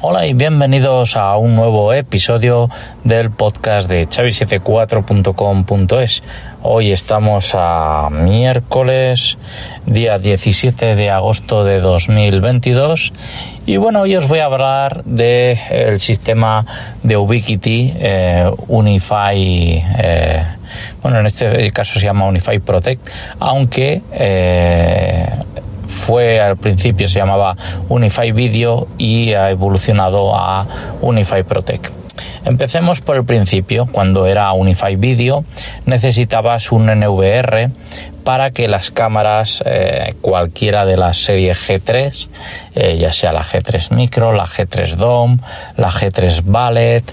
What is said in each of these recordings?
Hola y bienvenidos a un nuevo episodio del podcast de chavi74.com.es. Hoy estamos a miércoles, día 17 de agosto de 2022 y bueno, hoy os voy a hablar del el sistema de Ubiquiti eh, Unify. Eh, bueno, en este caso se llama Unify Protect, aunque eh, fue al principio se llamaba Unify Video y ha evolucionado a Unify Protect. Empecemos por el principio, cuando era Unify Video necesitabas un NVR para que las cámaras, eh, cualquiera de las series G3, eh, ya sea la G3 Micro, la G3 DOM, la G3 Ballet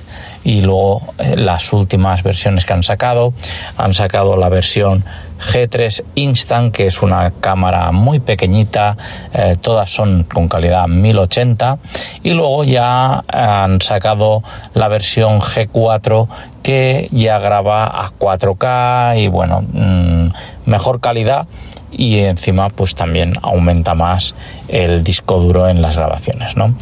y luego eh, las últimas versiones que han sacado, han sacado la versión G3 Instant, que es una cámara muy pequeñita, todas son con calidad 1080 y luego ya han sacado la versión G4 que ya graba a 4K y bueno, mm, mejor calidad y encima pues también aumenta más el disco duro en las grabaciones, ¿no?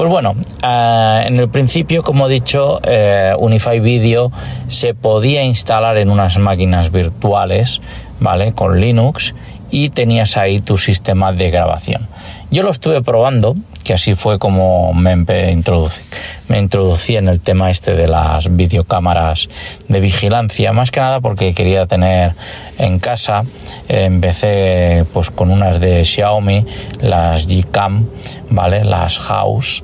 Pues bueno, eh, en el principio, como he dicho, eh, Unify Video se podía instalar en unas máquinas virtuales, ¿vale? Con Linux y tenías ahí tu sistema de grabación. Yo lo estuve probando, que así fue como me introducí, me introducí en el tema este de las videocámaras de vigilancia, más que nada porque quería tener en casa, empecé pues con unas de Xiaomi, las Gcam, ¿vale? Las House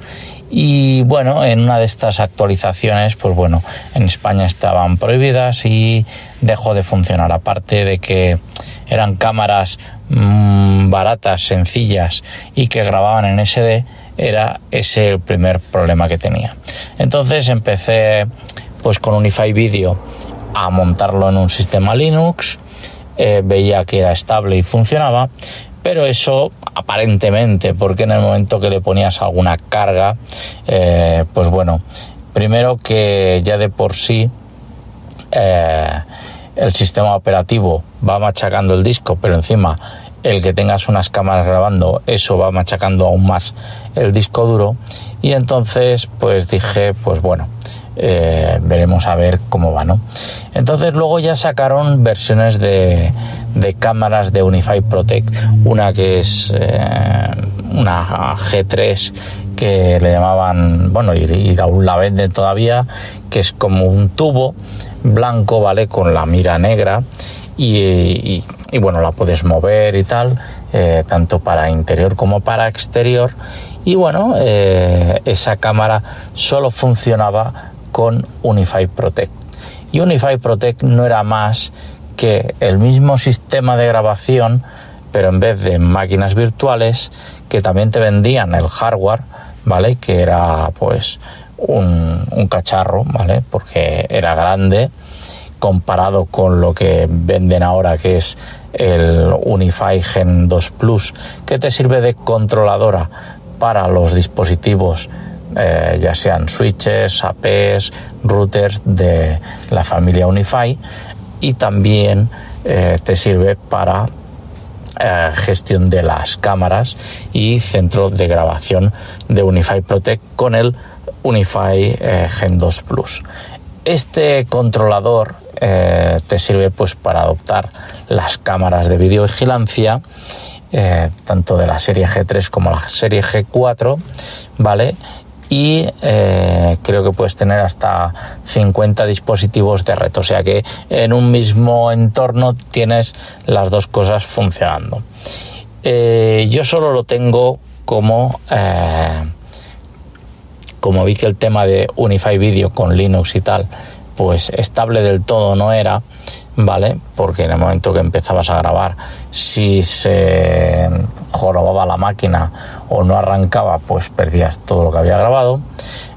y bueno, en una de estas actualizaciones, pues bueno, en España estaban prohibidas y dejó de funcionar. Aparte de que eran cámaras mmm, baratas, sencillas y que grababan en SD, era ese el primer problema que tenía. Entonces empecé pues con Unify Video a montarlo en un sistema Linux, eh, veía que era estable y funcionaba, pero eso aparentemente, porque en el momento que le ponías alguna carga, eh, pues bueno, primero que ya de por sí eh, el sistema operativo va machacando el disco, pero encima el que tengas unas cámaras grabando, eso va machacando aún más el disco duro. Y entonces, pues dije, pues bueno, eh, veremos a ver cómo va, ¿no? Entonces luego ya sacaron versiones de, de cámaras de Unify Protect, una que es eh, una G3 que le llamaban, bueno, y, aún la venden todavía, que es como un tubo blanco, ¿vale? Con la mira negra y, bueno, la puedes mover y tal, eh, tanto para interior como para exterior. Y bueno, eh, esa cámara solo funcionaba con Unify Protect. Y Unify Protect no era más que el mismo sistema de grabación, pero en vez de máquinas virtuales, que también te vendían el hardware, ¿vale? Que era pues un, cacharro, ¿vale? Porque era grande comparado con lo que venden ahora que es el Unify Gen 2 Plus que te sirve de controladora para los dispositivos eh, ya sean switches, APs, routers de la familia Unify y también eh, te sirve para eh, gestión de las cámaras y centro de grabación de Unify Protect con el Unify Gen 2 Plus. Este controlador eh, te sirve pues para adoptar las cámaras de videovigilancia eh, tanto de la serie G3 como la serie G4 vale y eh, creo que puedes tener hasta 50 dispositivos de red o sea que en un mismo entorno tienes las dos cosas funcionando yo solo lo tengo como como vi que el tema de Unify Video con Linux y tal pues estable del todo no era, ¿vale? Porque en el momento que empezabas a grabar, si se jorobaba la máquina o no arrancaba, pues perdías todo lo que había grabado.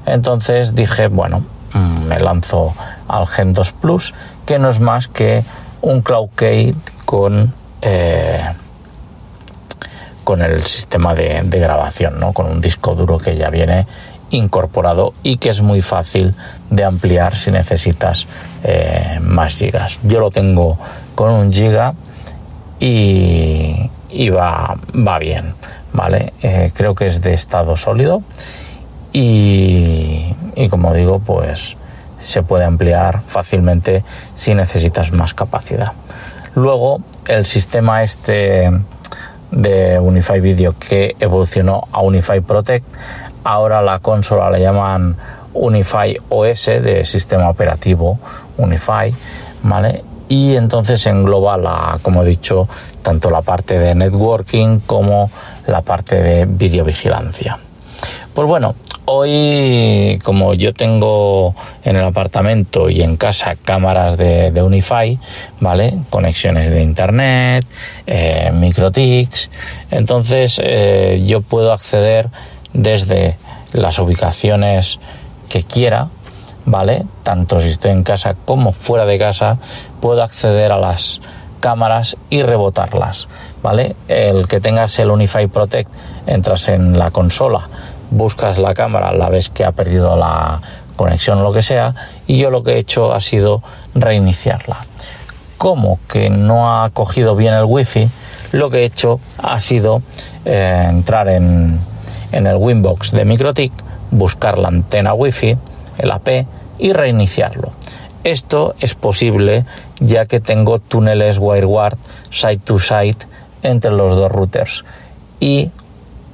Entonces dije, bueno, mm, me lanzo al Gen 2 Plus, que no es más que un Cloud con, eh, con el sistema de, de grabación, ¿no? Con un disco duro que ya viene incorporado y que es muy fácil de ampliar si necesitas eh, más gigas. Yo lo tengo con un giga y, va, va bien, ¿vale? Eh, creo que es de estado sólido y, y como digo, pues se puede ampliar fácilmente si necesitas más capacidad. Luego, el sistema este de Unify Video que evolucionó a Unify Protect, ahora la consola la llaman Unify OS de sistema operativo Unify, ¿vale? Y entonces engloba la, como he dicho, tanto la parte de networking como la parte de videovigilancia. Pues bueno, hoy como yo tengo en el apartamento y en casa cámaras de, Unify, ¿vale? Conexiones de internet, eh, microtics, entonces eh, yo puedo acceder desde las ubicaciones que quiera, ¿vale? Tanto si estoy en casa como fuera de casa, puedo acceder a las cámaras y rebotarlas, ¿vale? El que tengas el Unify Protect, entras en la consola, buscas la cámara, la ves que ha perdido la conexión o lo que sea, y yo lo que he hecho ha sido reiniciarla. Como que no ha cogido bien el wifi, lo que he hecho ha sido eh, entrar en, en el Winbox de MikroTik, buscar la antena Wi-Fi, el AP y reiniciarlo. Esto es posible ya que tengo túneles WireGuard side to side entre los dos routers. Y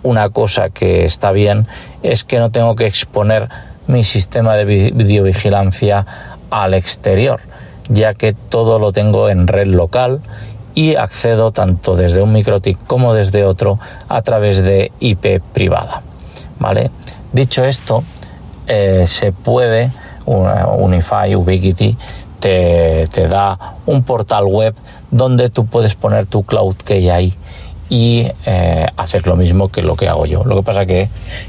una cosa que está bien es que no tengo que exponer mi sistema de videovigilancia al exterior, ya que todo lo tengo en red local y accedo tanto desde un MikroTik como desde otro a través de IP privada. ¿Vale? Dicho esto, eh, se puede, Unify, Ubiquiti, te, te, da un portal web donde tú puedes poner tu cloud key ahí y eh, hacer lo mismo que lo que hago yo. Lo que pasa que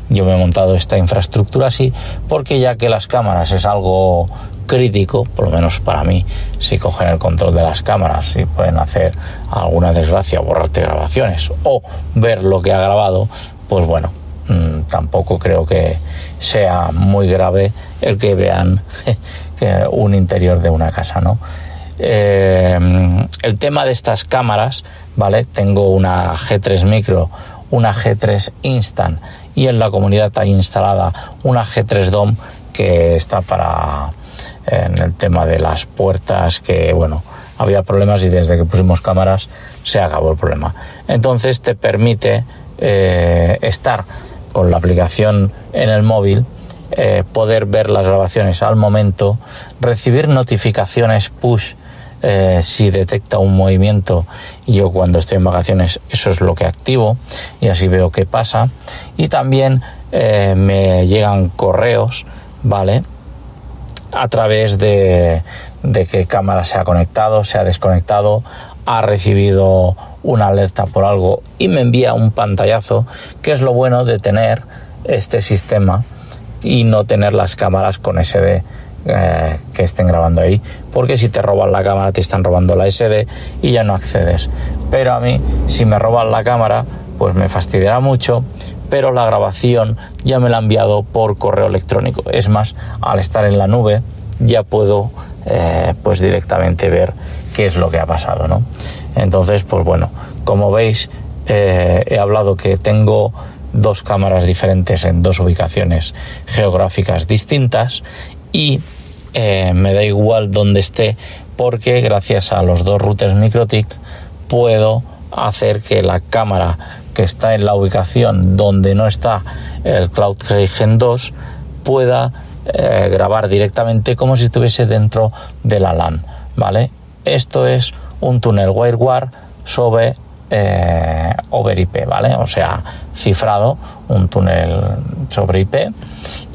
yo me he montado esta infraestructura así porque ya que las cámaras es algo crítico, por lo menos para mí, si cogen el control de las cámaras y pueden hacer alguna desgracia, borrarte grabaciones o ver lo que ha grabado, pues bueno, tampoco creo que sea muy grave el que vean un interior de una casa, ¿no? Eh, el tema de estas cámaras, ¿vale? Tengo una G3 Micro, una G3 Instant y en la comunidad hay instalada una G3 DOM que está para en el tema de las puertas que bueno había problemas y desde que pusimos cámaras se acabó el problema entonces te permite eh, estar con la aplicación en el móvil eh, poder ver las grabaciones al momento recibir notificaciones push eh, si detecta un movimiento. Yo cuando estoy en vacaciones eso es lo que activo y así veo qué pasa. Y también me llegan correos vale a través de, de qué cámara se ha conectado, se ha desconectado, ha recibido una alerta por algo y me envía un pantallazo, que es lo bueno de tener este sistema y no tener las cámaras con SD eh, que estén grabando ahí, porque si te roban la cámara te están robando la SD y ya no accedes. Pero a mí, si me roban la cámara, pues me fastidiará mucho, pero la grabación ya me la ha enviado por correo electrónico. Es más, al estar en la nube ya puedo eh, pues directamente ver qué es lo que ha pasado, ¿no? Entonces, pues bueno, como veis, eh, he hablado que tengo dos cámaras diferentes en dos ubicaciones geográficas distintas y eh, me da igual donde esté porque gracias a los dos routers MikroTik puedo hacer que la cámara que está en la ubicación donde no está el Cloud Gen 2 pueda eh, grabar directamente como si estuviese dentro de la LAN, ¿vale? Esto es un túnel WireGuard sobre eh, over IP, ¿vale? O sea, cifrado, un túnel sobre IP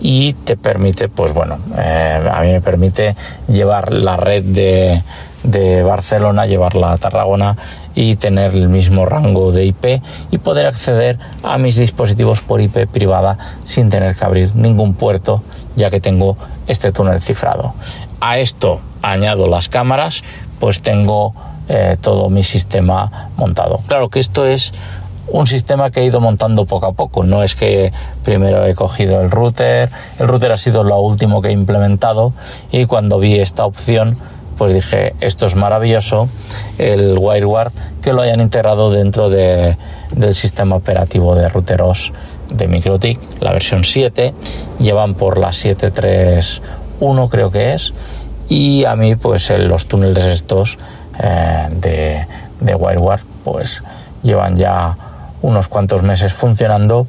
y te permite, pues bueno, eh, a mí me permite llevar la red de, de Barcelona, llevarla a Tarragona y tener el mismo rango de IP y poder acceder a mis dispositivos por IP privada sin tener que abrir ningún puerto ya que tengo este túnel cifrado. A esto añado las cámaras, pues tengo eh, todo mi sistema montado. Claro que esto es un sistema que he ido montando poco a poco. No es que primero he cogido el router, el router ha sido lo último que he implementado y cuando vi esta opción pues dije, esto es maravilloso, el WireGuard, que lo hayan integrado dentro de, del sistema operativo de routeros de MikroTik, la versión 7, llevan por la 731 creo que es, y a mí pues los túneles estos eh, de, de WireWare pues llevan ya unos cuantos meses funcionando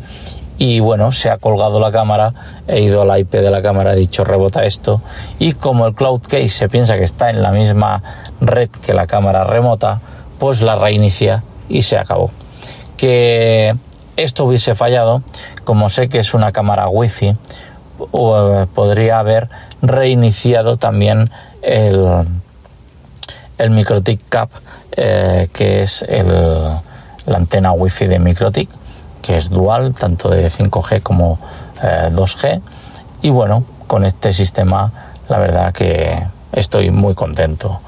y bueno, se ha colgado la cámara, he ido a la IP de la cámara, he dicho rebota esto y como el Cloud Case se piensa que está en la misma red que la cámara remota, pues la reinicia y se acabó. Que esto hubiese fallado, como sé que es una cámara wifi, eh, podría haber reiniciado también el, el MikroTik Cap, eh, que es la antena wifi de MikroTik, que es dual, tanto de 5G como 2G. Eh, y bueno, con este sistema, la verdad que estoy muy contento.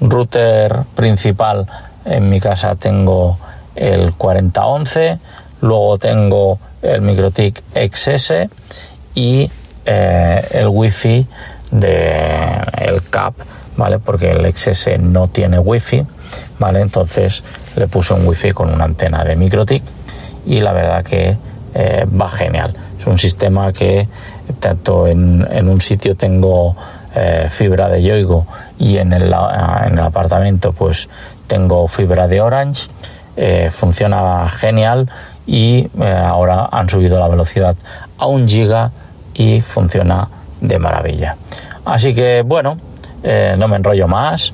Router principal en mi casa tengo el 4011, luego tengo el MikroTik XS y eh, el Wi-Fi de el CAP, ¿vale? Porque el XS no tiene Wi-Fi, ¿vale? Entonces le puse un Wi-Fi con una antena de MikroTik y la verdad que eh, va genial. Es un sistema que tanto en, en un sitio tengo eh, fibra de Yoigo y en el, en el, apartamento pues tengo fibra de Orange. Funciona genial y ahora han subido la velocidad a un giga y funciona de maravilla. Así que bueno, no me enrollo más.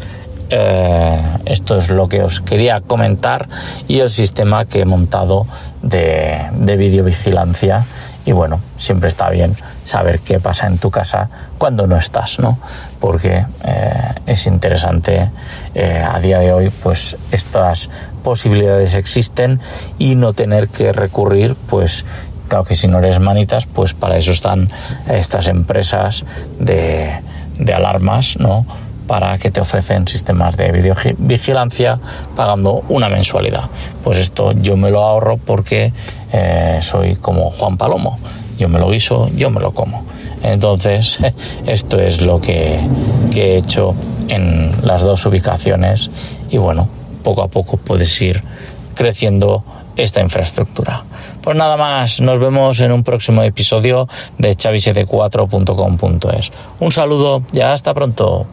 Eh, esto es lo que os quería comentar y el sistema que he montado de, videovigilancia y bueno, siempre está bien saber qué pasa en tu casa cuando no estás, ¿no? Porque eh, es interesante eh, a día de hoy, pues estas posibilidades existen y no tener que recurrir, pues claro que si no eres manitas, pues para eso están estas empresas de, de alarmas, ¿no? para que te ofrecen sistemas de videovigilancia pagando una mensualidad. Pues esto yo me lo ahorro porque eh, soy como Juan Palomo. Yo me lo guiso, yo me lo como. Entonces, esto es lo que, que he hecho en las dos ubicaciones y bueno, poco a poco puedes ir creciendo esta infraestructura. Pues nada más, nos vemos en un próximo episodio de chavi74.com.es. Un saludo y hasta pronto.